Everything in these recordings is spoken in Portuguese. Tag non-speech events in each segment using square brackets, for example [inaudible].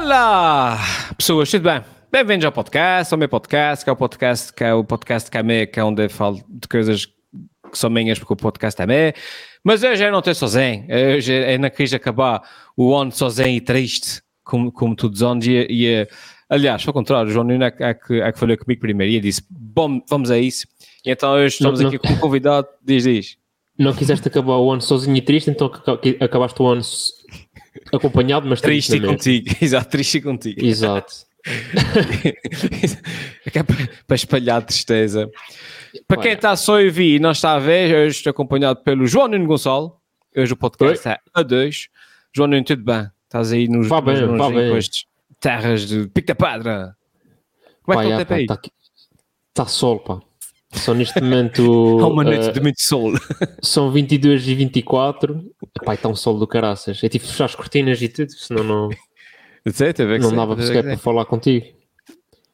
Olá, pessoas, tudo bem? Bem-vindos ao podcast, ao meu podcast, que é o podcast que é o podcast que é meu, que é onde eu falo de coisas que são minhas, porque o podcast é meu. Mas hoje eu não estou sozinho, hoje eu não quis acabar o ano sozinho e triste, como, como todos os anos, e, e aliás, ao contrário, o João Nuno é, é, que, é que falou comigo primeiro, e eu disse, bom, vamos a isso. E então hoje estamos Não, aqui não. com um convidado, diz, diz. Não quiseste acabar o ano sozinho e triste, então aca- acabaste o ano acompanhado, mas Triste e mesma. contigo, [laughs] exato, triste contigo. Exato. [laughs] É é para espalhar tristeza. Para quem está só a ouvir e não está a ver, hoje estou acompanhado pelo João Nuno Gonçalo. Hoje o podcast é a dois. João Nuno, tudo bem? Estás aí nos, Vá bem, nos, vá bem. terras de Pica Pedra. Como é que está o tempo aí? Está tá sol, pá. Só neste momento [laughs] Há uma noite eh, de muito sol. são 22 e 24. Pá, está um sol do caraças. Eu tive que fechar as cortinas e tudo, senão não, [laughs] Sei, que não dava teve sequer que para falar contigo.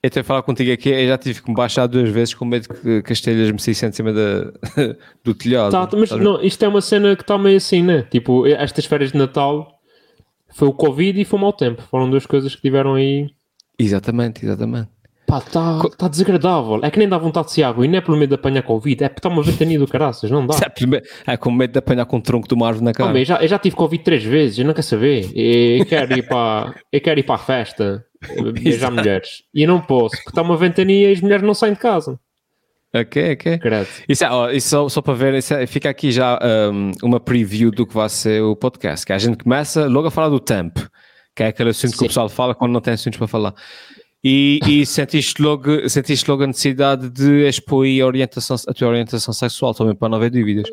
Eu tenho a falar contigo aqui, eu já tive que me baixar duas vezes com medo que, que as telhas me saíssem de cima da, [laughs] do telhado. Tá, mas não, isto é uma cena que está meio assim, né? Tipo, estas férias de Natal foi o Covid e foi o mau tempo. Foram duas coisas que tiveram aí. Exatamente, exatamente. Pá, está tá desagradável. É que nem dá vontade de ser água. E não é pelo medo de apanhar Covid, é porque está uma ventania do caraças, não dá. [laughs] É, primeiro- é com medo de apanhar com o tronco de uma árvore na cara. Eu, já, eu já tive Covid três vezes, eu não quero saber. Eu quero ir para, eu quero ir para a festa, beijar mulheres. E eu não posso, porque está uma ventania e as mulheres não saem de casa. Ok, ok. Credo. Isso, é, isso só, só para ver, é- fica aqui já um, uma preview do que vai ser o podcast. Que a gente começa logo a falar do tempo, que é aquele assunto que o Sim. pessoal fala quando não tem assuntos para falar. E, e sentiste, logo, sentiste logo a necessidade de expor a, orientação, a tua orientação sexual também, para não haver dúvidas.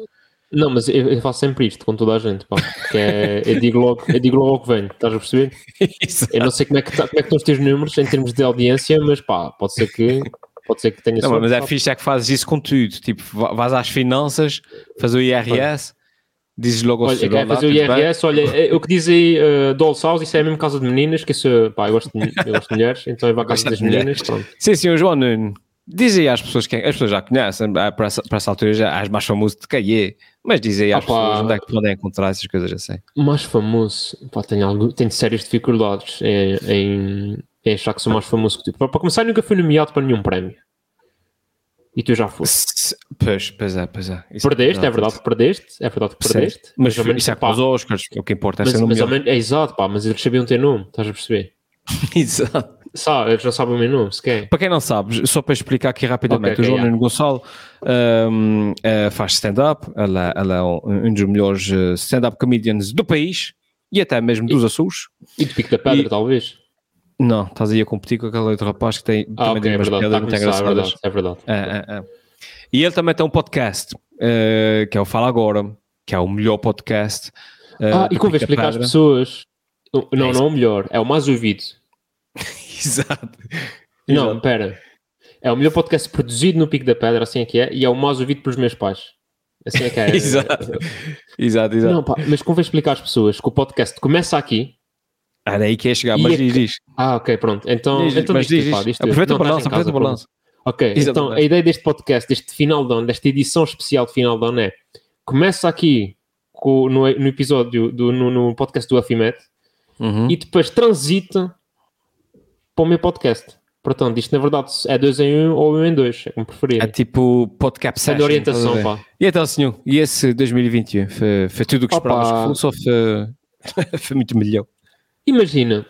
Não, mas eu, eu faço sempre isto com toda a gente, pá. Que é, eu, digo logo, eu digo logo o que venho, estás a perceber? [laughs] Isso. Eu não sei como é, que tá- como é que estão os teus números em termos de audiência, mas pá, pode ser que, pode ser que tenha Não, sorte, mas é pá. fixe é que fazes isso com tudo. Tipo, va- vais às finanças, faz o IRS, dizes logo ao Olha, "Olá, fazer o tudo bem?" IRS, olha, é, o que diz aí uh, Doll's House, isso é mesmo casa de meninas, que isso, pá, eu gosto de, eu gosto de mulheres, então [laughs] eu vou à casa das meninas, pronto. Sim, sim, o João Nuno. Diz aí às pessoas que as pessoas já conhecem, ah, para essa, para essa altura já és mais famoso de Caie, mas diz aí às Ah, pessoas onde é que podem encontrar essas coisas assim. Mais famoso, pá, tenho, algo, tenho sérias dificuldades em, em, em achar que sou mais famoso que tu. Para, para começar, nunca fui nomeado para nenhum prémio. E tu já foste. Pois, pois é, pois é. Isso Perdeste, é verdade que perdeste, é verdade que perdeste. Mas menos, isso é com os Oscars, o que importa é mas, ser mas menos, é exato, pá, mas eles sabiam ter nome, estás a perceber? [laughs] Exato. Sabe, eles já sabem o meu nome, sequer. Para quem não sabe, só para explicar aqui rapidamente, Ok, ok, o João yeah. Gonçalo um, eh, faz stand-up, ela, ela é um, um dos melhores eh, stand-up comedians do país e até mesmo dos Açores. E de Pico da Pedra, E- talvez. Não, estás aí a competir com aquele outro rapaz que tem Ah, também ok, tem é umas verdade, piadas muito é engraçadas. verdade, é verdade. É, é, é. E ele também tem um podcast, eh, que é o Fala Agora, que é o melhor podcast. eh, Ah, e convém explicar às pessoas. Não, É não, é o melhor, é o mais ouvido. [laughs] Exato. Não, Exato. pera. É o melhor podcast produzido no Pico da Pedra, assim é que é, e é o mais ouvido pelos meus pais. Assim é que é. [laughs] Exato. Exato, exato. Não, pá, mas convém explicar às pessoas que o podcast começa aqui. Era aí que ia chegar, mas é diz, diz. Ah, ok, pronto. Então, Diz, então mas diz, diz, diz. Aproveita o balanço, aproveita o balanço. Ok, então a ideia deste podcast, deste final de ano, desta edição especial de final de ano é começa aqui com- no, no episódio, do, no, no podcast do Afimet Uhum. e depois transita para o meu podcast. Portanto, isto na verdade é dois em um ou um em dois, é como É preferir. tipo podcast session, orientação, a ver? pá. E então, senhor, e esse 2021? Foi, foi tudo o que Opa. fosse ou foi, [laughs] foi muito melhor? Imagina,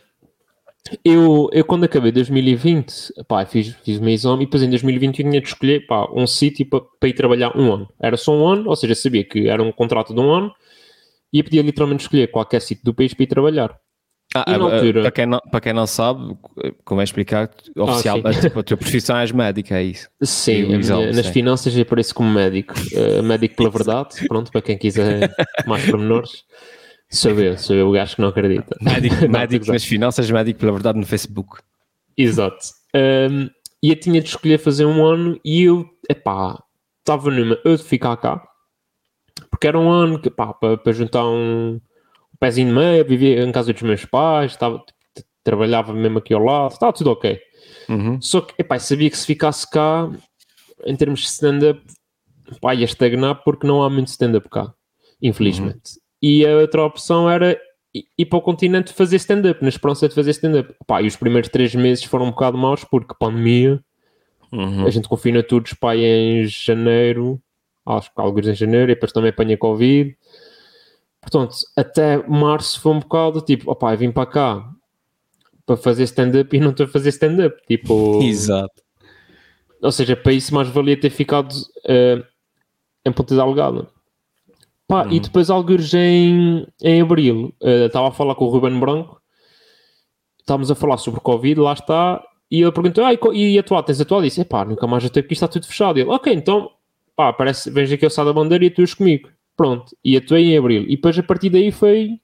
eu, eu quando acabei 2020, pá, fiz, fiz o meu exame e depois em 2021 tinha de escolher pá, um sítio para, para ir trabalhar um ano. Era só um ano, ou seja, sabia que era um contrato de um ano e eu podia literalmente escolher qualquer sítio do país para ir trabalhar. Ah, ah, ah, altura? para, quem não, para quem não sabe, como é explicar, oficial, é tipo, [laughs] a tua profissão és médica, é isso. Sim, minha- exame, nas sim. finanças eu apareço como médico. Eh, médico pela verdade, pronto, para quem quiser [laughs] mais pormenores. Sou eu, sou eu o gajo que não acredita. Médico, [laughs] Não, médico exato. nas finanças, médico pela verdade no Facebook. Exato. Um, e eu tinha de escolher fazer um ano e eu, epá, estava numa eu de ficar cá, porque era um ano que, pá, para, para juntar um, um pezinho de meio, vivia em casa dos meus pais, estava, trabalhava mesmo aqui ao lado, estava tudo ok. Uhum. Só que, epá, sabia que se ficasse cá, em termos de stand-up, pá, ia estagnar porque não há muito stand-up cá, infelizmente. E a outra opção era e para o continente fazer stand-up, na esperança de fazer stand-up. Pá, e os primeiros três meses foram um bocado maus porque pandemia, Uhum. a gente confina todos pá, em janeiro, acho que alguns em janeiro, e depois também apanha Covid. Portanto, até março foi um bocado tipo, opá, vim para cá para fazer stand-up e não estou a fazer stand-up. Tipo, [laughs] Exato. ou seja, para isso mais valia ter ficado eh, em Ponta da Pá, E depois alguns em, em Abril, eh, estava a falar com o Ruben Branco, estávamos a falar sobre Covid, lá está, e ele perguntou, ah, e e atuar, tens atuado? Disse, pá, nunca mais até porque isto está tudo fechado. E ele, ok, então, pá, parece, vens aqui ao Sá da Bandeira e atuas comigo. Pronto, e atuei em Abril. E depois a partir daí foi,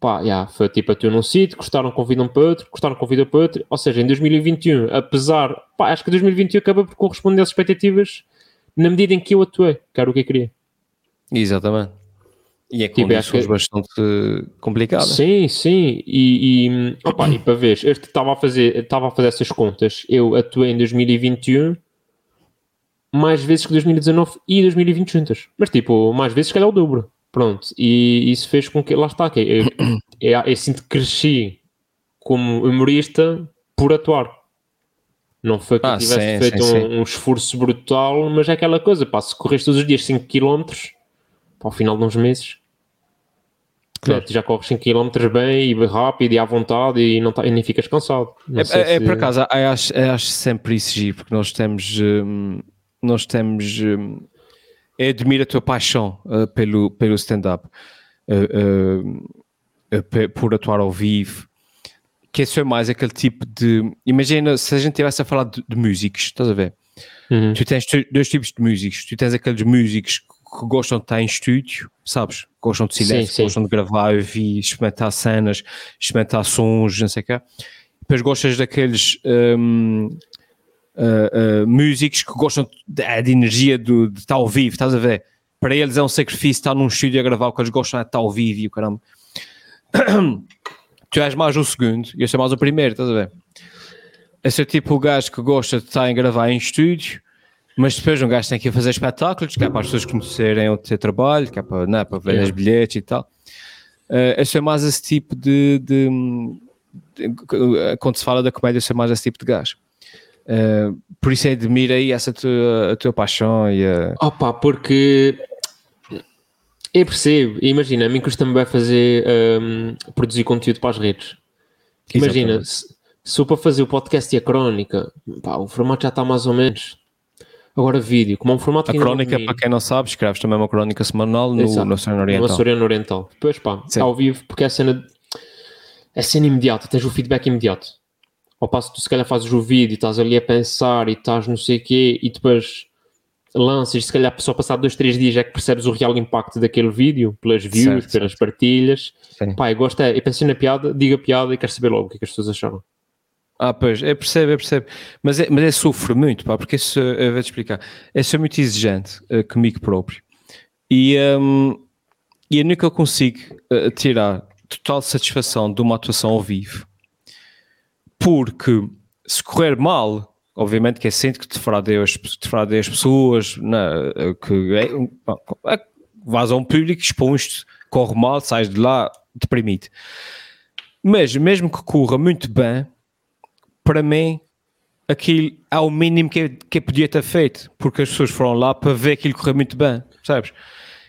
pá, já, foi tipo, atuei num sítio, gostaram, convidam para outro, gostaram, convidam para outro. Ou seja, em 2021, apesar, pá, acho que 2021 acaba por corresponder às expectativas na medida em que eu atuei, que era o que eu queria. Exatamente. E é com Tipo, condições que- bastante complicadas. Sim, sim. E, e, opa, e para ver, este estava a fazer, estava a fazer essas contas. Eu atuei em 2021 mais vezes que 2019 e 2020 juntas. Mas tipo, mais vezes que calhar o dobro. Pronto. E isso fez com que, lá está, que eu, [coughs] eu, eu sinto que cresci como humorista por atuar. Não foi que eu Ah, tivesse sim, feito sim, um, sim. um esforço brutal, mas é aquela coisa, pá, se corres todos os dias 5 km, para o final de uns meses, Claro. tu já corres 5 km bem e rápido e à vontade e, não tá, e nem ficas cansado. Não É, é- é se- por acaso, eu acho, eu acho sempre isso giro, porque nós temos, hum, nós temos, hum, eu admiro a tua paixão uh, pelo, pelo stand-up, uh, uh, por atuar ao vivo, que isso é mais aquele tipo de, imagina se a gente estivesse a falar de, de músicos, estás a ver? Uhum. Tu tens dois tipos de músicos. Tu tens aqueles músicos que gostam de estar em estúdio, sabes? Gostam de silêncio, gostam de gravar, ouvir, experimentar cenas, experimentar sons, não sei o quê. Depois gostas daqueles hum, ah, ah, músicos que gostam de, de energia do- de estar ao vivo, estás a ver? Para eles é um sacrifício estar num estúdio a gravar, o que eles gostam é de estar ao vivo e o caramba. [coughs] tu és mais o segundo e eu sou mais o primeiro, estás a ver? Esse é tipo o gajo que gosta de estar a gravar em estúdio, mas depois um gajo tem que ir fazer espetáculos, que é para as pessoas conhecerem o teu trabalho, que é para, não é, para vender Yeah. os bilhetes e tal. Uh, eu sou mais esse tipo de, de- de- Quando se fala da comédia, eu sou mais esse tipo de gajo. Uh, por isso admiro aí essa tua, a tua paixão e a. Opa, porque eu percebo, imagina, a mim custa-me bem fazer hum, produzir conteúdo para as redes. Imagina, Exatamente. se, se for para fazer o podcast e a crónica, pá, o formato já está mais ou menos. Agora vídeo, como é um formato A que não crónica, para quem não sabe, escreves também uma crónica semanal no, Exato. no Oriental. Açoriano Oriental. Depois, pá, Sim. ao vivo, porque é cena, é cena imediata, tens o feedback imediato. Ao passo que tu se calhar fazes o vídeo, estás ali a pensar e estás não sei o quê, e depois lanças, se calhar só passar dois, três dias é que percebes o real impacto daquele vídeo, pelas views, Certo, pelas partilhas. Sim. Pá, eu gosto é, eu pensei na piada, digo a piada e quero saber logo o que é que as pessoas acharam. Ah, pois, eu percebo. Mas é, mas é sofro muito, pá, porque isso, eu vou-te explicar. Eu sou muito exigente eh, comigo próprio. E, hum, e eu nunca consigo eh, tirar total satisfação de uma atuação ao vivo. Porque se correr mal, obviamente que é sempre que defraudei as, defraudei as pessoas, né, eh, que é, um- é, vais a um público, expões-te, corre mal, sais de lá deprimido. Mas mesmo que corra muito bem, para mim, aquilo é o mínimo que que podia ter feito, porque as pessoas foram lá para ver aquilo correr muito bem, percebes?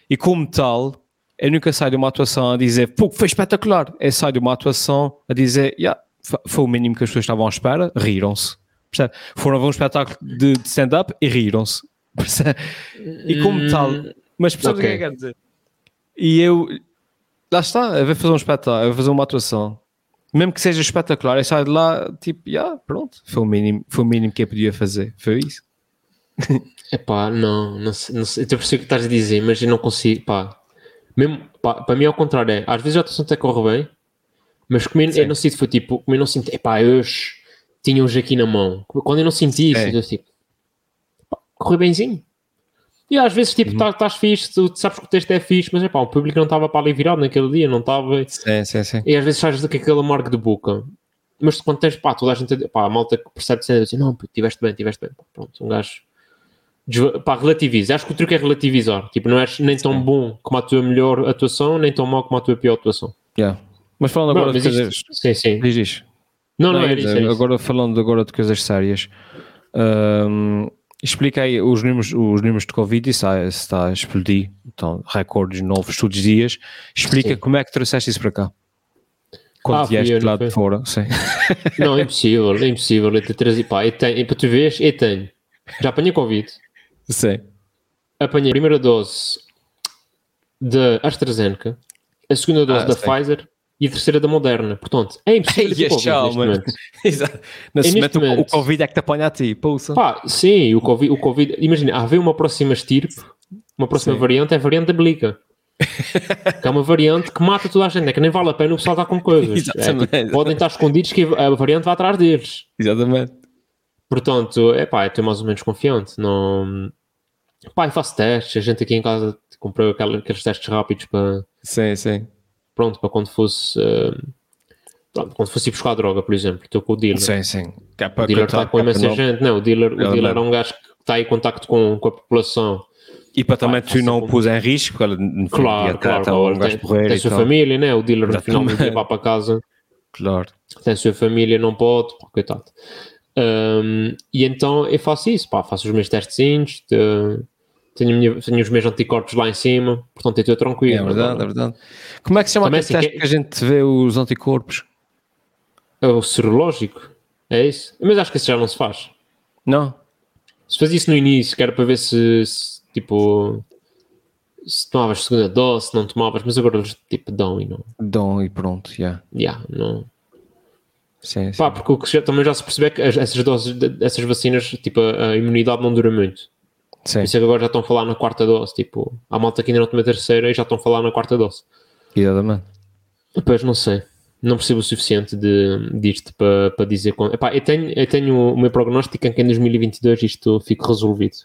E como tal, eu nunca saio de uma atuação a dizer, pô, foi espetacular. Eu saio de uma atuação a dizer, yeah, foi o mínimo que as pessoas estavam à espera, riram-se. percebe? Foram a ver um espetáculo de, de stand-up e riram-se. [laughs] E como tal, mas percebes o que é que quero dizer? E eu, lá está, eu vou fazer um espetáculo, eu vou fazer uma atuação. Mesmo que seja espetacular, eu saio de lá, tipo, yeah, pronto, foi o mínimo, foi o mínimo que eu podia fazer, foi isso. [laughs] Epá, não, não sei, não sei. Eu percebo o que estás a dizer, mas eu não consigo, pá. Mesmo, pá, para mim ao contrário é, às vezes a atuação até corre bem, mas como eu, Sim. eu não sinto, foi tipo, como eu não sinto, epá, hoje tinha hoje aqui na mão. Quando eu não senti isso, É. eu tipo, pá, correu benzinho. E às vezes, tipo, Uhum. tá- estás fixe, tu sabes que o texto é fixe, mas epá, o público não estava para ali virado naquele dia, não estava. Sim, sim, sim. E às vezes sais com aquele amargo de boca. Mas quando tens, pá, toda a gente, pá, a malta que percebe de assim, não, tiveste bem, tiveste bem. Pá, Pronto, um gajo, pá, relativiza. Acho que o truque é relativizar. Tipo, não és nem tão Sim. bom como a tua melhor atuação, nem tão mau como a tua pior atuação. Yeah. Mas falando Não, agora mas de isto- coisas. Sim, sim. Diz, diz. Não, não, Não, era isso. dizer, Era isso. agora falando agora de coisas sérias, hum, explica aí os números, os números de Covid, isso está, a explodir, então, recordes novos todos os dias. Explica Sim. como é que trouxeste isso para cá. Quando Ah, vieste de lá de fora, sim. [laughs] Não, é impossível, é impossível. Eu te trazer, pá, eu tenho, e para tu veres, eu tenho. Já apanhei Covid. sim. Apanhei a primeira dose da AstraZeneca, a segunda dose Ah, da sim. Pfizer e a terceira da Moderna. Portanto, é impossível [laughs] Ai, Covid tchau, momento. [laughs] Exato. Momento, o- Covid é que te apanha a ti, pousa. Pá, sim, o Covid, o COVID imagina, haver uma próxima estirpe, uma próxima Sim. variante, é a variante da Blica. [laughs] que é uma variante que mata toda a gente, é que nem vale a pena o pessoal estar com coisas. É, podem estar escondidos que a variante vai atrás deles. Exatamente. Portanto, é pá, eu estou mais ou menos confiante. Não... Pá, faço testes. A gente aqui em casa comprou aqueles testes rápidos para, Sim, sim. Pronto, para quando fosse, eh, pronto, quando fosse ir buscar droga, por exemplo. Estou com o dealer. Sim, sim. É O dealer está com é imensa gente. Não, o dealer, o dealer é um gajo que está em contacto com, com a população. E para também tu não o faça pôs em risco, Claro, claro. claro. um Tem, tem a sua família, né? O dealer no final vai [laughs] para casa. Claro. tem a sua família, não pode, pá, coitado. Um, e então eu faço isso, pá, faço os meus testezinhos, te- tenho, minha- tenho os meus anticorpos lá em cima, portanto eu estou tranquilo. É verdade, é Agora, verdade. Como é que se chama Também aquele assim, teste que- que a gente vê os anticorpos? É o serológico, é isso? Mas acho que isso já não se faz. Não? Se fazia isso no início, que era para ver se, se, tipo, se tomavas segunda dose, se não tomavas, mas agora eles tipo dão e não, Dom e pronto, já. yeah, não. Sim, sim. Pá, porque o que já- também já se percebe é que as- essas doses, essas vacinas, tipo, a, a imunidade não dura muito. Sim. Por isso é que agora já estão a falar na quarta dose. Tipo, há malta que ainda não tomou a terceira e já estão a falar na quarta dose. Exatamente. Depois não sei. Não percebo o suficiente de, disto para, para dizer quando. Epá, eu, tenho, eu tenho o meu prognóstico em que em 2022 isto fique resolvido.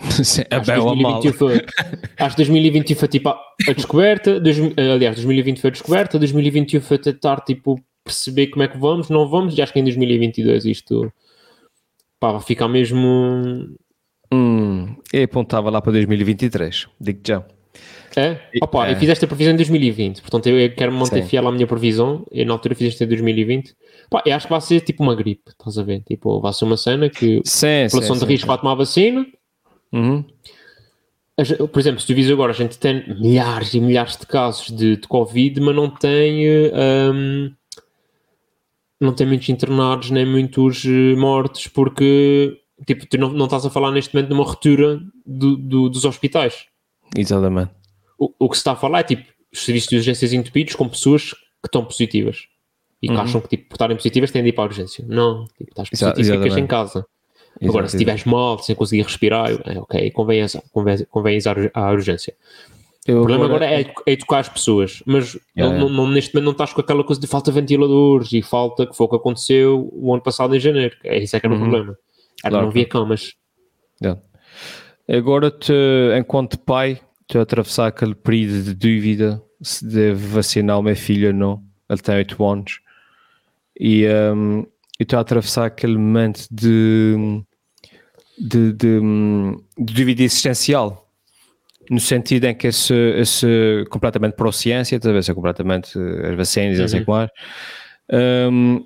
[laughs] Sim, é Acho que bem ou mal. 2021 foi, [laughs] acho que 2020 foi tipo a, a descoberta. dois- aliás, 2020 foi a descoberta. 2021 foi tentar tipo, perceber como é que vamos, não vamos. E acho que em 2022 isto pá, vai ficar mesmo. Hum, eu apontava lá para 2023, digo já. É? Opa, É. eu fiz esta previsão em 2020, portanto eu, eu quero manter Sim. fiel à minha previsão. Eu na altura fiz isto em 2020. Pá, eu acho que vai ser tipo uma gripe, estás a ver? Tipo, vai ser uma cena que Sim, a sim, população de sim. risco vai tomar vacina. Uhum. Por exemplo, se tu vis agora, a gente tem milhares e milhares de casos de, de Covid, mas não tem. hum, não tem muitos internados nem muitos eh, mortos, porque tipo, tu não, não estás a falar neste momento de uma ruptura do- do- dos hospitais. Exatamente. o, o que se está a falar é tipo os serviços de urgências entupidos com pessoas que estão positivas e que Uhum. acham que tipo, por estarem positivas têm de ir para a urgência. Não, tipo, estás positivo, ficas exatamente. em casa. Agora, se Exato, estiveres mal, sem conseguir respirar, é ok, convém, convém, convém ir à- urgência. Eu O problema agora é, é educar as pessoas, mas Yeah, não- não- neste momento não estás com aquela coisa de falta de ventiladores e falta que foi o que aconteceu o ano passado em janeiro. É isso é que era Uhum. o problema. Claro. não havia camas. Yeah. Agora, te, enquanto pai, estou a atravessar aquele período de dúvida se devo vacinar o meu filho ou não. Ele tem 8 anos. E um, estou a atravessar aquele momento de, de, de, hum, de dúvida existencial. No sentido em que esse, esse completamente pró-ciência, talvez é completamente eh, as vacinas e não sei o que mais. Um,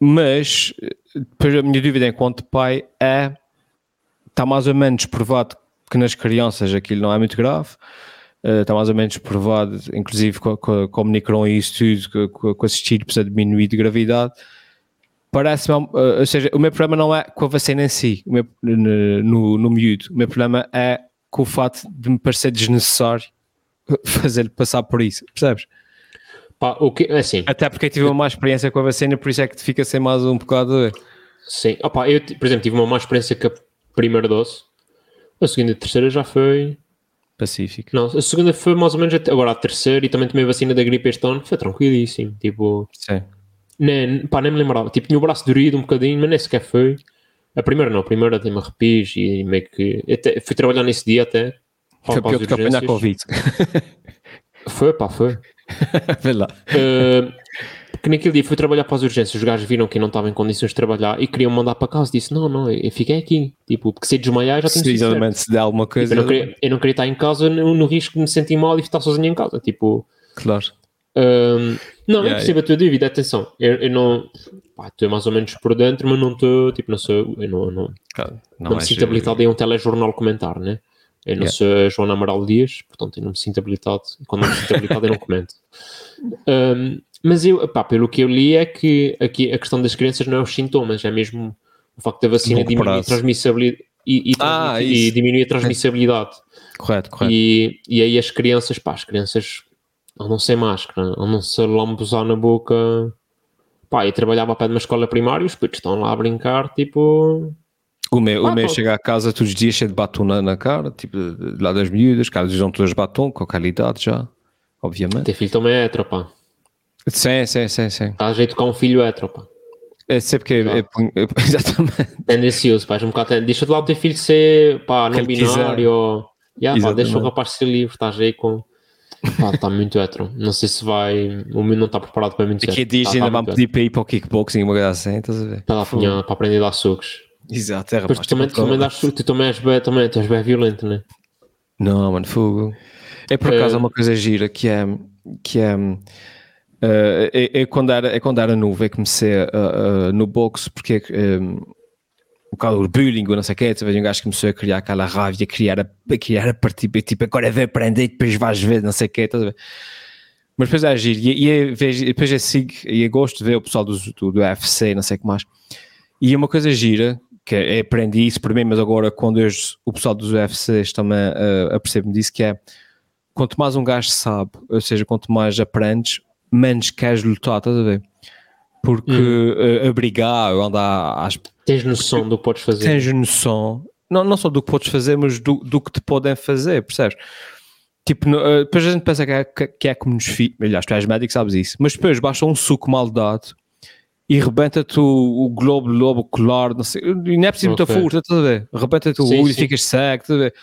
mas depois a minha dúvida enquanto pai é está mais ou menos provado que nas crianças aquilo não é muito grave eh, está mais ou menos provado inclusive com, o Omicron e isso tudo com, esses tipos a diminuir de gravidade parece ou seja, o meu problema não é com a vacina em si meu, no, no miúdo, o meu problema é com o fato de me parecer desnecessário [laughs] fazer-lhe passar por isso, percebes? Pá, o que, assim, Até porque eu tive uma má experiência com a vacina, por isso é que fica sem mais um bocado. de- sim. Opa, eu, por exemplo, tive uma má experiência com a primeira dose. A segunda e a terceira já foi Pacífico. Não, a segunda foi mais ou menos até- agora a terceira e também tomei a vacina da gripe este ano, foi tranquilíssimo. Tipo, Sim. nem, pá, nem me lembrava. Tipo, tinha o braço dorido um bocadinho, mas nem sequer foi. A primeira não, a primeira tem-me arrepios e meio que. até- fui trabalhar nesse dia até. Foi pior que apanhar. Covid. Foi, pá, foi. [laughs] Uh, porque naquele dia fui trabalhar para as urgências, os gajos viram que eu não estava em condições de trabalhar e queriam mandar para casa. Disse: Não, não, eu fiquei aqui. Tipo, porque se desmaiar já tenho exatamente, se der alguma coisa. Tipo, eu, não queria, eu não queria estar em casa no, no risco de me sentir mal e estar sozinho em casa. Tipo, Claro. Um, não, Yeah, eu percebo a tua dúvida, atenção. Eu, eu não. Pá, estou mais ou menos por dentro, mas não estou. Tipo, não sou. Eu não, não, Claro, não, me és- sinto habilitado em um telejornal comentar, né? Eu não Yeah. sou a Joana Amaral Dias, portanto eu não me sinto habilitado. E quando não me sinto habilitado, eu não comento. [laughs] Um, mas eu, pá, pelo que eu li, é que aqui a questão das crianças não é os sintomas, é mesmo o facto da vacina diminuir a transmissibilidade e, e, Ah, e diminuir a transmissibilidade. Correto, correto. E, e aí as crianças, pá, as crianças andam sem máscara, andam se a lambuzar na boca. Pá, eu trabalhava a pé de uma escola primária os putos estão lá a brincar, tipo. O meu, Ah, o meu chega a casa todos os dias cheio de batom na, na cara, tipo, lá das miúdas, caras usam todas batom, com qualidade já, obviamente. Ter filho também é hétero, pá. Sim, sim, sim, sim. Dá jeito com um filho hétero, pá. É sempre que. Eu ponho- eu- [laughs] exatamente. Tendencioso, pá. Um bocado ten- Deixa de lá o teu filho ser, pá, não binário. Ou... Yeah, pá, deixa o rapaz ser livre, estás aí com. Pá, está muito hétero. Não sei se vai. O meu não está preparado para muito a hétero. dias Tá- ainda tá vão pedir para ir para o kickboxing, uma coisa assim, estás a ver? Para, dar apanhar- para aprender a dar socos. Exato, é rapaz. tu também, tipo, também suco, tu também és bem, também, és bem violento, né? Não, mano, fogo. É por acaso Eh, uma coisa gira que é. Que é eh, é, é quando era, é quando era novo, é que comecei a- a- no boxe, porque é, um, o causa do bullying, não sei o quê, talvez um gajo começou a criar aquela raiva, a criar a, a criar a partir, tipo, agora vem aprender e depois vais ver, não sei o quê, estás a ver? Mas depois é giro, e, e é- vejo- depois é sigo, e eu gosto de ver o pessoal do, do, do UFC, não sei o que mais. E é uma coisa gira, que é, aprendi isso por mim, mas agora quando eu, o pessoal dos UFCs também uh, apercebo-me disso, que é quanto mais um gajo sabe, ou seja, quanto mais aprendes, menos queres lutar, estás a ver? Porque uh, a brigar, ou andar às Tens noção do que podes fazer. tens noção, não, não só do que podes fazer, mas do, do que te podem fazer, percebes? Tipo, eh, depois a gente pensa que é, que, que é como nos filhos, aliás, tu és médico, sabes isso, mas depois basta um suco mal dado e rebenta-te o, o globo lobo ocular, não sei, e não é preciso muita Ok. força, estás a ver? Rebenta-te o Sim, olho e ficas cego, estás a ver?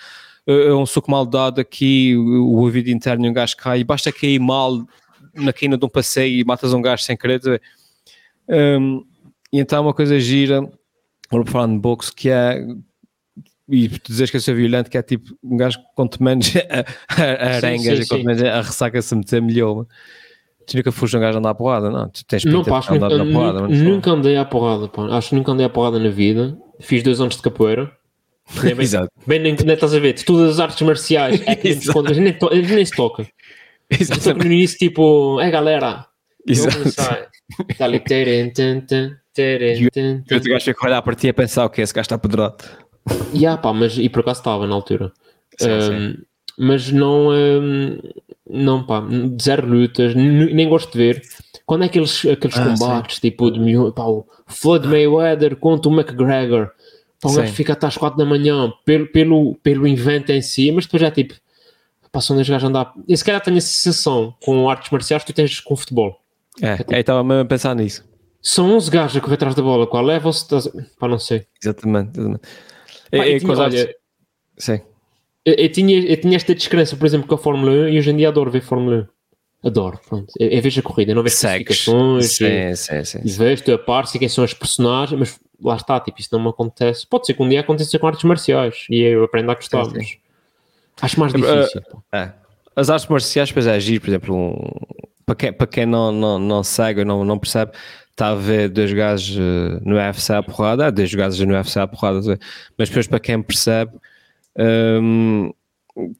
Eh, É um suco mal dado aqui, o, ouvido interno e um gajo cai, e basta cair mal na quina de um passeio e matas um gajo sem querer, estás a ver? Um, e então é uma coisa gira, agora falar de boxe, que é e tu dizes que eu sou violento, que é tipo um gajo quanto menos [laughs] a, a, a arengas quanto menos a ressaca se meter melhor. Tu nunca foste um gajo a andar à porrada, não? Tu tens Não, pá, acho que andar nunca, na porrada, nunca, nunca andei à porrada, pá. Acho que nunca andei à porrada na vida. Fiz dois anos de capoeira. [laughs] Bem, Exato. bem nem, nem estás a ver, de todas as artes marciais, é que Exato. contas, nem, eles nem se tocam. Eu toco no início, tipo, é galera, Exato. Está ali, terem, tan, tan, terem, tan, Eu tan. gajo a olhar para ti a pensar o que esse gajo está pedrado. E ah, pá, mas e por acaso estava na altura. Sim, Um, sim. Mas não, um, não pá, zero lutas, nem gosto de ver. Quando é aqueles, aqueles Ah, combates, tipo, de pá, o Floyd Mayweather contra o McGregor, pá, um Sim. gajo fica até às 4 da manhã pelo, pelo, pelo invento em si, mas depois é tipo, são dois gajos a andar. E se calhar tenho a sensação com artes marciais que tu tens com futebol. É, eu estava mesmo a pensar nisso. São 11 gajos a correr atrás da bola, qual leva-se, pá, não sei. Exatamente. exatamente. Pá, É- é tinha- olha, Sim. Eu, eu tinha, eu tinha esta descrença, por exemplo, com a Fórmula 1 e hoje em dia adoro ver Fórmula 1. Adoro, pronto. Eu, eu vejo a corrida, não vejo Segues. classificações e, Sim, sim, e sim. vejo, a par, sei quem são os personagens, mas lá está, tipo, isso não me acontece. Pode ser que um dia aconteça com artes marciais e eu aprendo a gostar, Sim, sim. mas acho mais Uh, difícil. É. As artes marciais, depois é agir, por exemplo, um- para quem, para quem não, não, não segue ou não, não percebe, está a ver dois gajos eh, no UFC à porrada, dois gajos no UFC à porrada, mas depois para quem percebe, hum,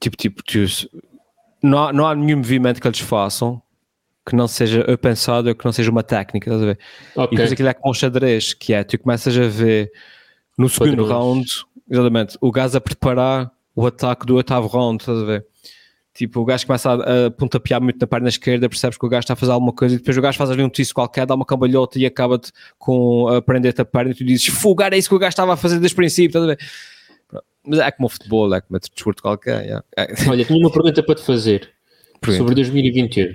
tipo, tipo, não, há, não há nenhum movimento que eles façam que não seja pensado ou que não seja uma técnica, estás a ver? E Ok, depois aquilo é como um xadrez, que é, tu começas a ver no segundo Padrões. round, exatamente, o gajo a preparar o ataque do oitavo round, estás a ver? Tipo, o gajo começa a, a pontapear muito na perna esquerda, percebes que o gajo está a fazer alguma coisa e depois o gajo faz ali um tiço qualquer, dá uma cambalhota e acaba-te com a prender-te a perna e tu dizes, fuga, era isso que o gajo estava a fazer desde o princípio, estás a ver? Mas é como o futebol, é como outro desporto qualquer. yeah. [laughs] Olha, tinha uma pergunta para te fazer Pergunta. sobre 2021,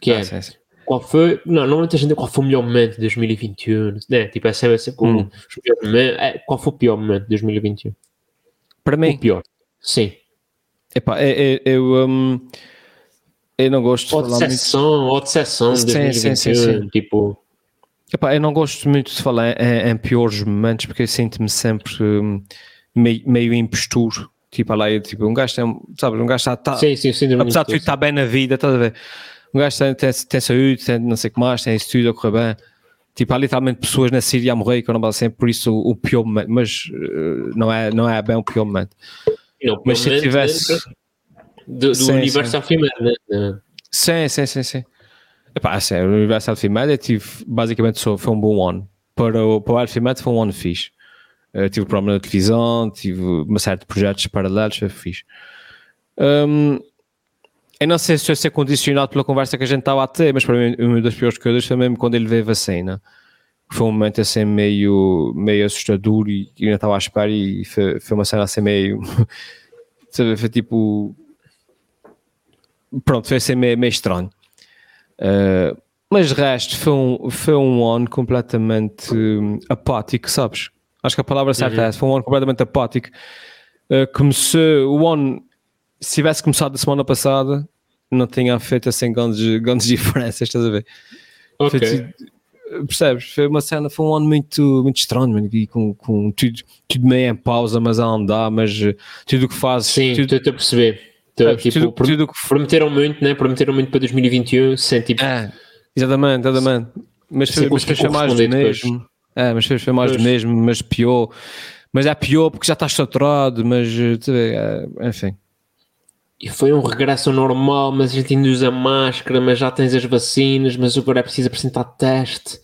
que é, Ah, sim, sim. qual foi, não, não muita gente qual foi o melhor momento de 2021, né? Tipo, é sempre, é sempre Hum. melhores momentos. É, qual foi o pior momento de 2021? Para O mim, pior, sim. epá, é- é- eu, hum, eu não gosto de Ou de falar muito ou de sessão de Sim, 2021, sim, sim, sim. tipo, Epá, eu não gosto muito de falar em, em piores momentos porque eu sinto-me sempre hum, meio, meio imposturo. Tipo, lá, eu, tipo, um gajo tem, um- sabe, um gajo está, tá, sim, sim, síndrome apesar de tudo estar bem na vida, estás a ver? um gajo tem, tem, tem saúde, tem não sei o que mais, tem isso tudo a correr bem. Tipo, há literalmente pessoas na Síria a morrer, que eu não sempre, por isso o, o pior momento, mas uh, não, é, não é bem o pior momento. Não, Mas se menos, tivesse- Do, do Sim, universo sim. afirmado, né? Sim, sim, sim, sim. Epá, assim, o universo Alphimedia tive, basicamente só, foi um bom ano. Para o, para o Alphimedia foi um ano fixe. Eu tive programa na televisão, tive uma série de projetos paralelos, foi fixe. Hum, eu não sei se eu ser condicionado pela conversa que a gente estava a ter, mas para mim uma das piores coisas foi mesmo quando ele veio a vacina. Foi um momento assim meio, meio assustador e eu ainda estava à espera e foi, foi uma cena assim meio... [laughs] sabe, foi tipo... Pronto, foi assim meio, meio estranho. Uh, mas de resto foi um, foi um ano completamente hum, apático, sabes? Acho que a palavra certa é essa, foi um ano completamente apático. Uh, o ano, se tivesse começado a semana passada, não tinha feito assim grandes, [laughs] grandes diferenças, estás a ver? Ok. Foi tudo- percebes? Foi uma cena, foi um ano muito, muito estranho, mano, e com, com tudo, tudo meio em pausa, mas a andar, mas uh, tudo o que fazes, Sim, tudo, estou a perceber. Tipo, tudo, tudo que Prometeram muito, né? Prometeram muito para 2021, sem tipo. É, exatamente, exatamente. Mas Sem foi, mas foi mais do mesmo. É, mas foi, foi mais Pois. do mesmo, mas pior. Mas é pior porque já estás saturado, mas eh, é, enfim. E foi um regresso normal, mas a gente ainda usa máscara, mas já tens as vacinas, mas agora é preciso apresentar teste.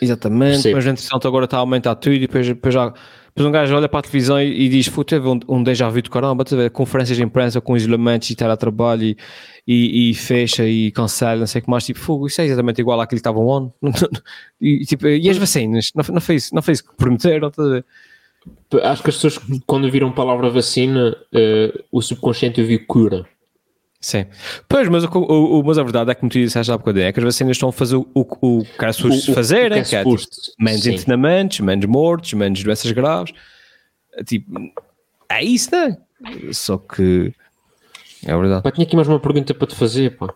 Exatamente, Percebo. mas entretanto agora está a aumentar tudo e depois, depois, já, depois um gajo olha para a televisão e, e diz: teve um, um déjà vu de caramba, tu vê, conferências de imprensa com isolamentos e teletrabalho e, e, e fecha e cancela, não sei o que mais, tipo, fogo, isso é exatamente igual àquilo que estava on. [laughs] e, tipo, e as vacinas? Não, não, fez, não fez o que prometeram, estás a ver? Acho que as pessoas, quando viram a palavra vacina, eh, o subconsciente ouviu cura. Sim. Pois, mas, o, o, o- mas a verdade é que, como tu disseste há bocadinho, é que as vacinas estão a fazer o, o, o que as pessoas O- o- fazerem, que é é tipo, suposto. menos internamentos, menos mortes, menos doenças graves. É Tipo, é isso, né? Só que é verdade. Pá, tinha aqui mais uma pergunta para te fazer, pá.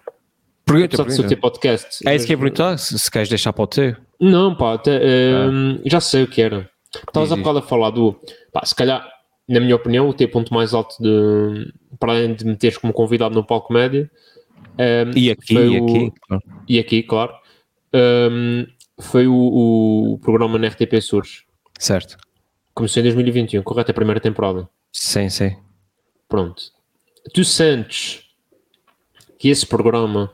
Pergunta, Apesar de ser o pergunta. teu podcast. É isso que é perguntar, se, se queres deixar para o teu. Não, pá, até, ehm, já sei o que era. Estavas há Diz, bocado a falar do. Pá, se calhar, na minha opinião, o teu ponto mais alto de. Para além de me teres como convidado no palco médio. ehm, E aqui, foi e o- aqui. claro. E aqui, claro. ehm, foi o, o programa na RTP Surge. Certo. Começou em 2021, correto? A primeira temporada. Sim, sim. Pronto. Tu sentes que esse programa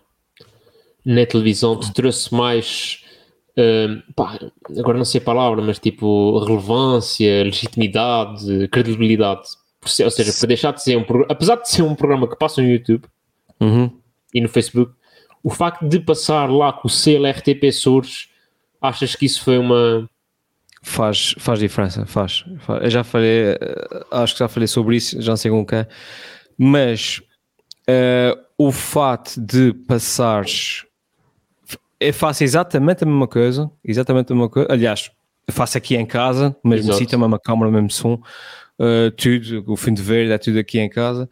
na televisão te trouxe mais. hum, pá, agora não sei a palavra, mas tipo relevância, legitimidade, credibilidade. Ou seja, para deixar de ser um programa, apesar de ser um programa que passa no YouTube Uhum. e no Facebook, o facto de passar lá com o selo RTP Surge, achas que isso foi uma. Faz, faz diferença, faz, faz. Eu já falei, eh, acho que já falei sobre isso, já não sei com quem, mas eh, o fato de passares, eu faço exatamente a mesma coisa, exatamente a mesma coisa, aliás, faço aqui em casa, mesmo Exato. sítio, a mesma câmara, mesmo som, eh, tudo, o fim de verde é tudo aqui em casa,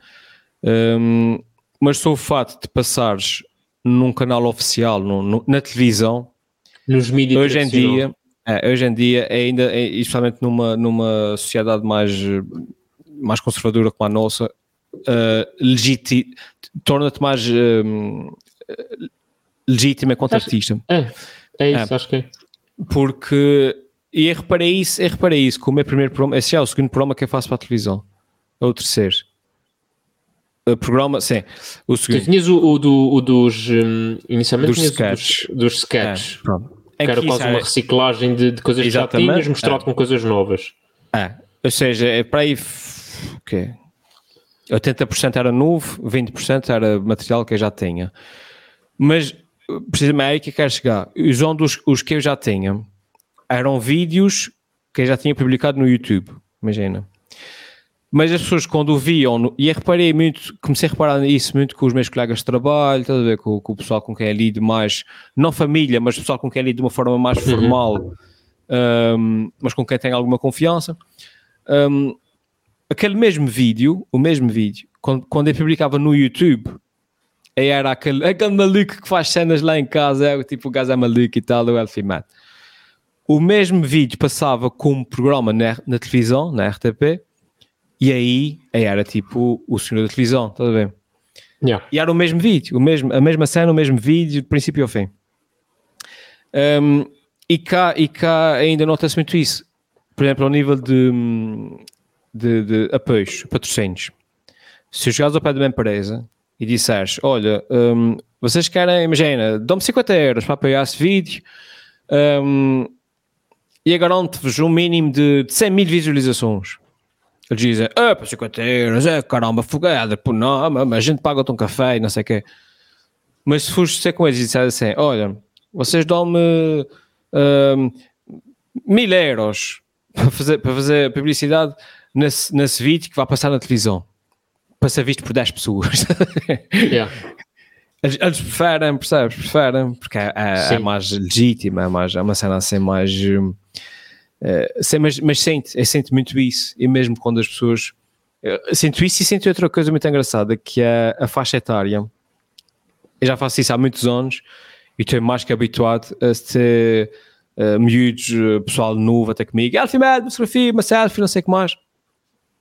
Hum, mas só o fato de passares num canal oficial, no- no- na televisão, Nos mídias hoje em dia, é, hoje em dia, é ainda, é, especialmente numa, numa sociedade mais, mais conservadora como a nossa, legiti- torna-te mais eh, legítima enquanto Acho- artista. É, é isso, acho que é. Porque, e eu reparei isso, eu reparei isso, que o meu primeiro programa, esse é o segundo programa que eu faço para a televisão, é o terceiro. O programa, sim, o Tu segundo. tinhas o, o do, o dos. hum, inicialmente Dos o sketches. Dos, dos sketches. É, pronto. que era quase uma é- reciclagem de, de coisas que já Exatamente. tinhas misturado É. com coisas novas. É, ou seja, é para aí o quê? 80% era novo, 20% era material que eu já tinha. Mas precisamente é aí que eu quero chegar. Os, os, os que eu já tinha eram vídeos que eu já tinha publicado no YouTube, imagina. Mas as pessoas quando viam, e eu reparei muito, comecei a reparar isso muito com os meus colegas de trabalho, a ver, com, com o pessoal com quem é lido mais, não família, mas o pessoal com quem é lido de uma forma mais formal, um, mas com quem tem alguma confiança. Um, aquele mesmo vídeo, o mesmo vídeo, quando, quando eu publicava no YouTube, aí era aquele, aquele maluco que faz cenas lá em casa, é, tipo o gajo é maluco e tal, o Elfie Matt. O mesmo vídeo passava como programa na, na televisão, na RTP, e aí, aí era tipo o senhor da televisão, estás a ver? Yeah. E era o mesmo vídeo, o mesmo, a mesma cena, o mesmo vídeo, de princípio ao fim. Um, e, cá, e cá ainda nota-se muito isso. Por exemplo, ao nível de, de, de apoios, patrocínios. Se chegares ao pé de uma empresa e disseres, olha, um, vocês querem, imagina, dão-me 50 euros para apoiar esse vídeo um, e garanto-vos um mínimo de, de 100 mil visualizações. Eles dizem, ah, para 50 euros, é caramba, fogada, pô, não, mas a gente paga-te um café e não sei o quê. Mas se fores ser com eles e disseres assim, olha, vocês dão-me um, mil euros para fazer, para fazer publicidade nesse, nesse vídeo que vai passar na televisão para ser visto por 10 pessoas. [laughs] Yeah. Eles, eles preferem, percebes? Preferem, porque é, é, é mais legítima, é, mais, é uma cena assim mais. hum, eh, sei, mas, mas sente, eu sinto muito isso, e mesmo quando as pessoas. sinto isso e sinto outra coisa muito engraçada que é a faixa etária. Eu já faço isso há muitos anos e estou mais que habituado a ter uh, miúdos, eh, pessoal novo até comigo. Uma fotografia, uma selfie, não sei o que mais.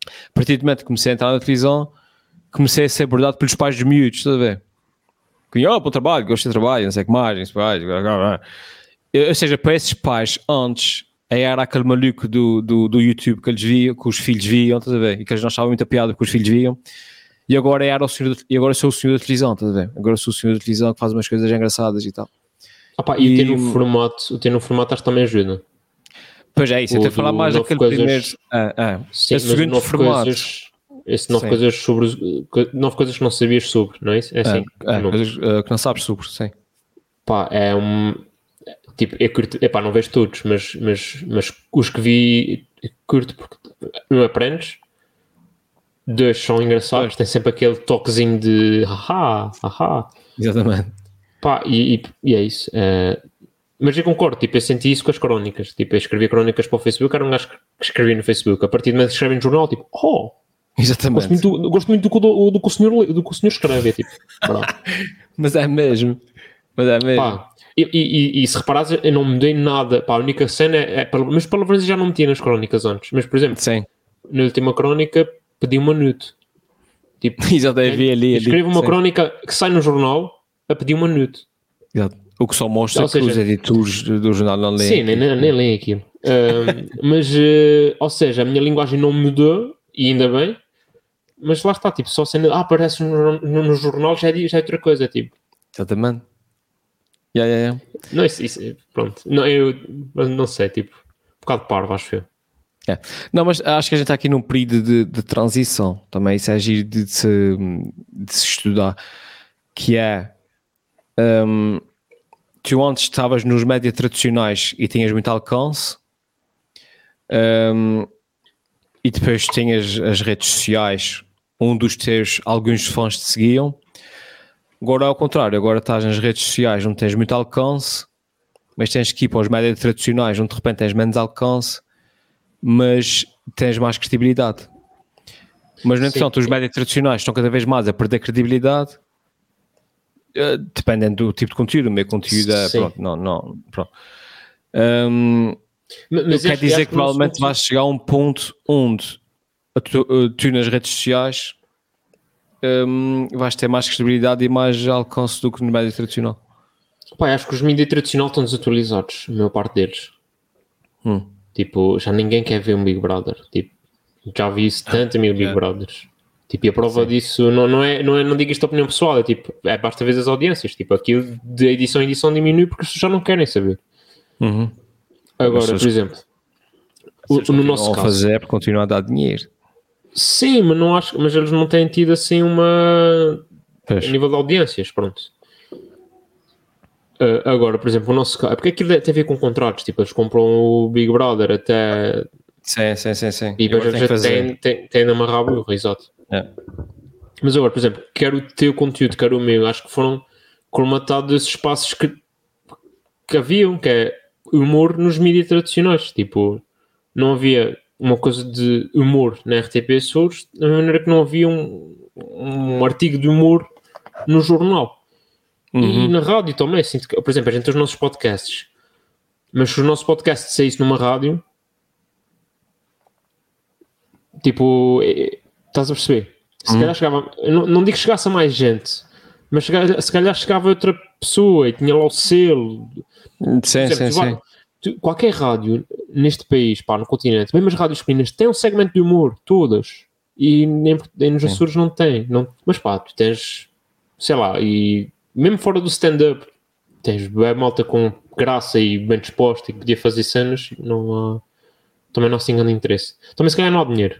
A partir do momento que comecei a entrar na televisão, comecei a ser abordado pelos pais dos miúdos, estás a ver? Que, oh, bom trabalho, gosto de trabalho, não sei o que mais, não sei o mais. blá, blá, Ou seja, para esses pais, antes, era aquele maluco do, do, do YouTube que eles viam, que os filhos viam, estás a ver? E que eles não achavam muita piada que os filhos viam. E agora, era o senhor, e agora sou o senhor da televisão, estás a ver? Agora sou o senhor da televisão que faz umas coisas engraçadas e tal. Opa, e, o ter E- no formato, o ter no formato acho que também ajuda. Pois é isso, eu tenho a falar mais daquele Coisas- primeiro. Ah, ah. Sim, Esse segundo formato. coisas, esse nove Sim. coisas sobre nove coisas que não sabias sobre, não é isso? É assim. Ah, ah, o nome. coisas ah, que não sabes sobre, sim. Pá, é um. Tipo, eu curto, epá, não vejo todos, mas, mas, mas os que vi curto porque não aprendes. Dois são engraçados, tem sempre aquele toquezinho de haha, haha. Exatamente. Pá, e, e- e é isso. é, mas eu concordo, tipo, eu senti isso com as crónicas. Tipo, eu escrevia crónicas para o Facebook, era um gajo que escrevia no Facebook. A partir do momento que escreve no jornal, tipo, oh, Exatamente. gosto muito, do- gosto muito do, que o- do, que o senhor, do que o senhor escreve. É tipo. [laughs] Mas é mesmo. Mas é mesmo. Pá, e, e, e- se reparares, eu não mudei nada. Pá, a única cena é. é mas palavrões eu já não metia nas crónicas antes. Mas, por exemplo, Sim. na última crónica pedi uma nude. Tipo, [laughs] Exato, eu vi ali. ali. escrevo uma Sim. crónica que sai no jornal a pedir uma nude. Exato. O que só mostra Ou que seja- os editores do jornal não leem. Sim, nem, nem, leem aquilo. Ahm, [laughs] mas, eh, ou seja, a minha linguagem não mudou, e ainda bem. Mas lá está, tipo, só sendo. Ah, aparece no, no, no jornal já é, já é outra coisa, tipo. Exatamente. Yeah, yeah, yeah. Não, isso, isso pronto. Não, eu não sei, tipo, um bocado parvo, acho eu. É. Não, mas acho que a gente está aqui num período de, de transição também, isso é giro de, de se, de se estudar, que é hum, tu antes estavas nos médias tradicionais e tinhas muito alcance hum, e depois tinhas as redes sociais onde os teus alguns fãs te seguiam agora ao contrário, agora estás nas redes sociais onde tens muito alcance mas tens que ir para os médias tradicionais onde de repente tens menos alcance mas tens mais credibilidade. Mas, no entanto, os médias tradicionais estão cada vez mais a perder credibilidade, dependendo do tipo de conteúdo. O meu conteúdo é, pronto, não, não, pronto. Hum, Mas, quer dizer que provavelmente vais chegar a um ponto onde tu, eh, tu nas redes sociais hum, vais ter mais credibilidade e mais alcance do que no médio tradicional. Pá, acho que os mídias tradicionais estão desatualizados, a maior parte deles. Hum. Tipo, já ninguém quer ver um Big Brother. Tipo, já vi isso tanto mil Big yeah. Brothers. Tipo, e a prova disso não, não, é, não, é, não digo isto a opinião pessoal, é tipo, é basta ver as audiências. Tipo, aquilo de edição em edição diminui porque as pessoas já não querem saber. Uhum. Agora, por exemplo, o- no nosso caso, fazer para continuar a dar dinheiro. sim, mas não acho, mas eles não têm tido assim uma Pois. nível de audiências, pronto. Uh, agora, por exemplo, o nosso caso, porque aquilo tem a ver com contratos, tipo, eles compram o Big Brother até Sim, sim, sim, sim. e depois tem fazer. têm, têm, têm de amarrar burra, exato. É. Mas agora, por exemplo, quer o teu conteúdo, quer o meu, acho que foram colmatados esses espaços que, que haviam, que é humor nos mídias tradicionais. Tipo, não havia uma coisa de humor na RTP Açores, da mesma maneira que não havia um, um artigo de humor no jornal. E Uhum. na rádio também, que, por exemplo, a gente tem os nossos podcasts, mas se o nosso podcast saísse numa rádio, tipo, eh, estás a perceber? Se calhar chegava, não, não digo que chegasse a mais gente, mas chega- se calhar chegava outra pessoa e tinha lá o selo. Sim, exemplo, sim, tu vai- sim. tu- qualquer rádio neste país, pá, no continente, mesmo as rádios pequenas, tem um segmento de humor, todas. E nem, nem nos Açores não tem. Não, mas pá, tu tens, sei lá, e mesmo fora do stand-up, tens bué malta com graça e bem disposta e podia fazer cenas, não há. Também não se engana de interesse. Também se calhar não há dinheiro.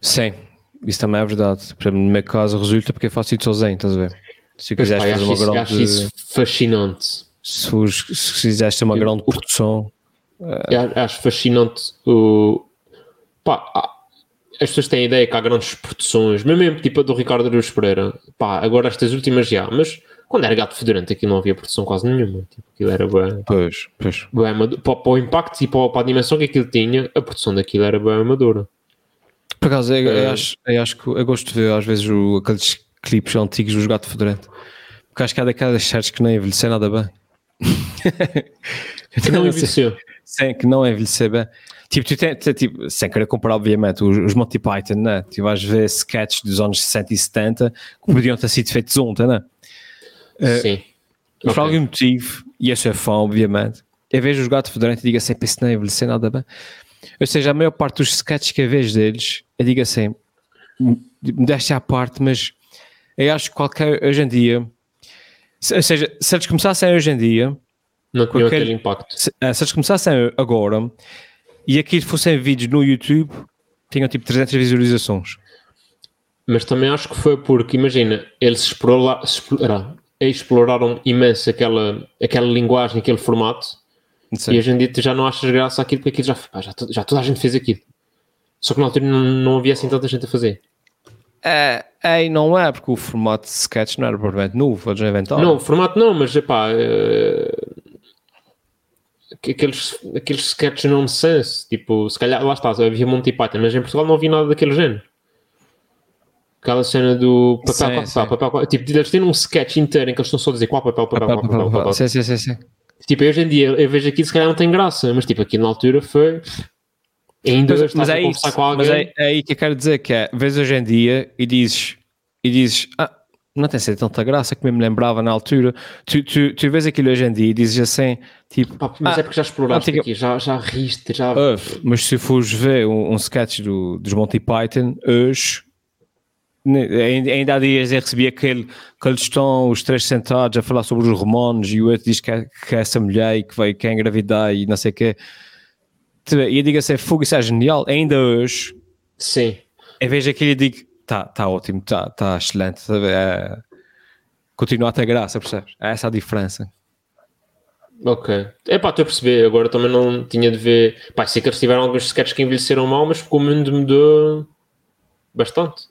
Sim, isso também é verdade. Para mim, no meu caso, resulta porque eu faço isso sozinho, estás a ver? Se quiseres fazer uma isso, grande. acho isso fascinante. Se, se quiseres uma Eu- grande produção. Eu acho fascinante o. Pá, as pessoas têm a ideia que há grandes produções, mesmo tipo a do Ricardo Araújo Pereira. Pá, agora estas últimas já, mas quando era gato fedorento aquilo não havia produção quase nenhuma. Tipo, aquilo era bem, Pois, pois. bem para, para o impacto e para, para a dimensão que aquilo tinha, a produção daquilo era bem amadora. Por acaso, eu, eu É. acho, eu acho que eu gosto de ver às vezes o- aqueles clipes antigos dos Gato Fedorento. Porque acho que há daquelas séries que não envelhecer nada bem. [laughs] Que não [laughs] envelheceu. Sim, que não envelhecer bem. Tipo, tu tens, tipo, sem querer comparar, obviamente, os, os Monty Python, né? Tu vais ver sketches dos anos 60 e 70 que podiam ter sido feitos ontem, né? Sim. Mas por algum motivo, e eu sou fã, obviamente, eu vejo os gatos fedorentes e digo assim, "Pá, isso não é envelhecer nada bem. Ou seja, a maior parte dos sketches que eu vejo deles, eu digo assim, me deixa à parte, mas eu acho que qualquer, hoje em dia, se- ou seja, se eles começassem hoje em dia, Não tinha aquele- aquele impacto. se, eh, se eles começassem agora e aquilo fossem vídeos no YouTube, tinham tipo 300 visualizações. Mas também acho que foi porque, imagina, eles explora- explora- exploraram imenso aquela, aquela linguagem, aquele formato, Sim. e hoje em dia tu já não achas graça àquilo porque aquilo já, pá, já, já toda a gente fez aquilo. Só que na altura não, não havia assim tanta gente a fazer. É, é, e não é, porque o formato de sketch não era propriamente novo, eles inventaram. Não, o formato não, mas epá, que- aqueles, aqueles sketches nonsense, tipo, se calhar, lá está, havia Monty Python, mas em Portugal não havia nada daquele género. Aquela cena do papel, Sim, papel, sim. papel, papel, tipo, eles têm um sketch inteiro em que eles estão só a dizer qual papel, papel, qual pá, papel, pá, pá. papel. Sim, sim, sim, sim. Tipo, hoje em dia eu vejo aquilo, se calhar não tem graça, mas tipo, aqui na altura foi. Ainda Mas, mas é conversar isso, com alguém. mas é, é aí que eu quero dizer que é, vês hoje em dia e dizes, e dizes, ah, não tem sido tanta graça que me lembrava na altura. Tu, tu, tu vês aquilo hoje em dia e dizes assim, tipo, Pá, mas ah, é porque já exploraste antiga- aqui, já, já riste, já. Uf, mas se fores ver um, um sketch do, dos Monty Python, hoje, ainda, há dias eu recebi aquele que eles estão os três sentados a falar sobre os romanos e o outro diz que é, que é essa mulher e que vai que é engravidar e não sei o quê. E eu digo assim, fogo, isso é genial. Ainda hoje, Sim. eu vejo aquilo e digo, tá, tá ótimo, tá, tá excelente. tá? É, continua a ter graça, percebes? É essa a diferença. Ok. É pá, estou a perceber. Agora também não tinha de ver. Pá, sei que eles tiveram alguns sketches que envelheceram mal, mas porque o mundo mudou bastante.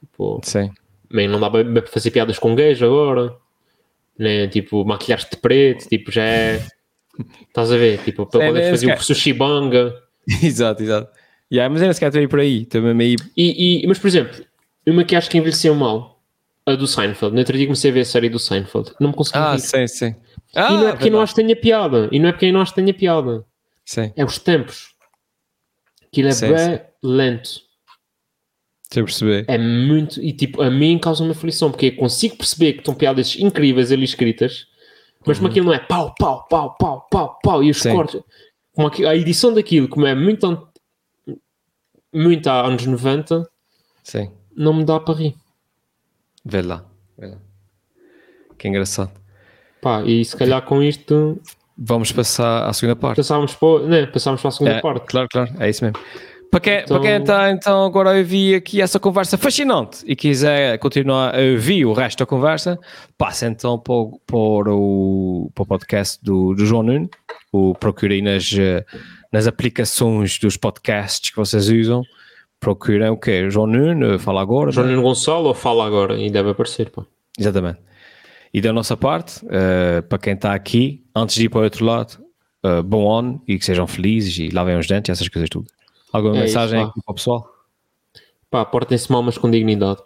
Tipo, Sim. bem, não dá para fazer piadas com gays agora. Nem tipo, maquilhar-te de preto. Tipo, já é. [laughs] Estás a ver? Tipo, para É, poderes é, fazer o sushi banga. [laughs] exato, exato. Yeah, mas não se calhar por aí. Também aí. E, e- mas, por exemplo, uma que acho que envelheceu mal, a do Seinfeld. No outro dia comecei a ver a série do Seinfeld. Não me consegui Ah, rir. sim, sim. E não é porque eu não acho que tenha piada. E não é porque não acho que tenha piada. Sim, É os tempos. Aquilo é Sim, bem lento. Estou a perceber. É muito. E tipo, a mim causa uma aflição. Porque eu consigo perceber que estão piadas incríveis ali escritas. Mas como aquilo não é pau, pau, pau, pau, pau, pau. E os Sim. cortes. Como a edição daquilo, como é muito, an- muito há anos 90, Sim, não me dá para rir. vê lá. Vê lá. Que engraçado. Pá, e se calhar com isto Vamos passar à segunda parte. passávamos para, né, passávamos para a segunda É, parte. Claro, claro, é isso mesmo. Para quem, Então- para quem está então agora a ouvir aqui essa conversa fascinante e quiser continuar a ouvir o resto da conversa, passa então para o, para o, para o podcast do, do João Nuno, o procurem nas, eh, nas aplicações dos podcasts que vocês usam, procurem o quê? João Nuno, fala agora. João né? Nuno Gonçalo ou fala agora e deve aparecer, pá. Exatamente. E da nossa parte, eh, para quem está aqui, antes de ir para o outro lado, eh, bom ano e que sejam felizes e lavem os dentes, essas coisas tudo. Alguma É mensagem isso, aqui para o pessoal? Pá, portem-se mal, mas com dignidade.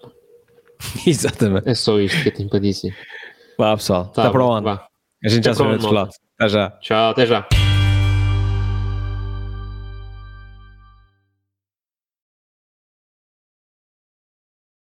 [laughs] Exatamente. É só isto que eu tenho para dizer. Vá pessoal, Tá até para o bom, ano. vá. A gente já Até se vê do outro lado. Até já. Tchau, até já.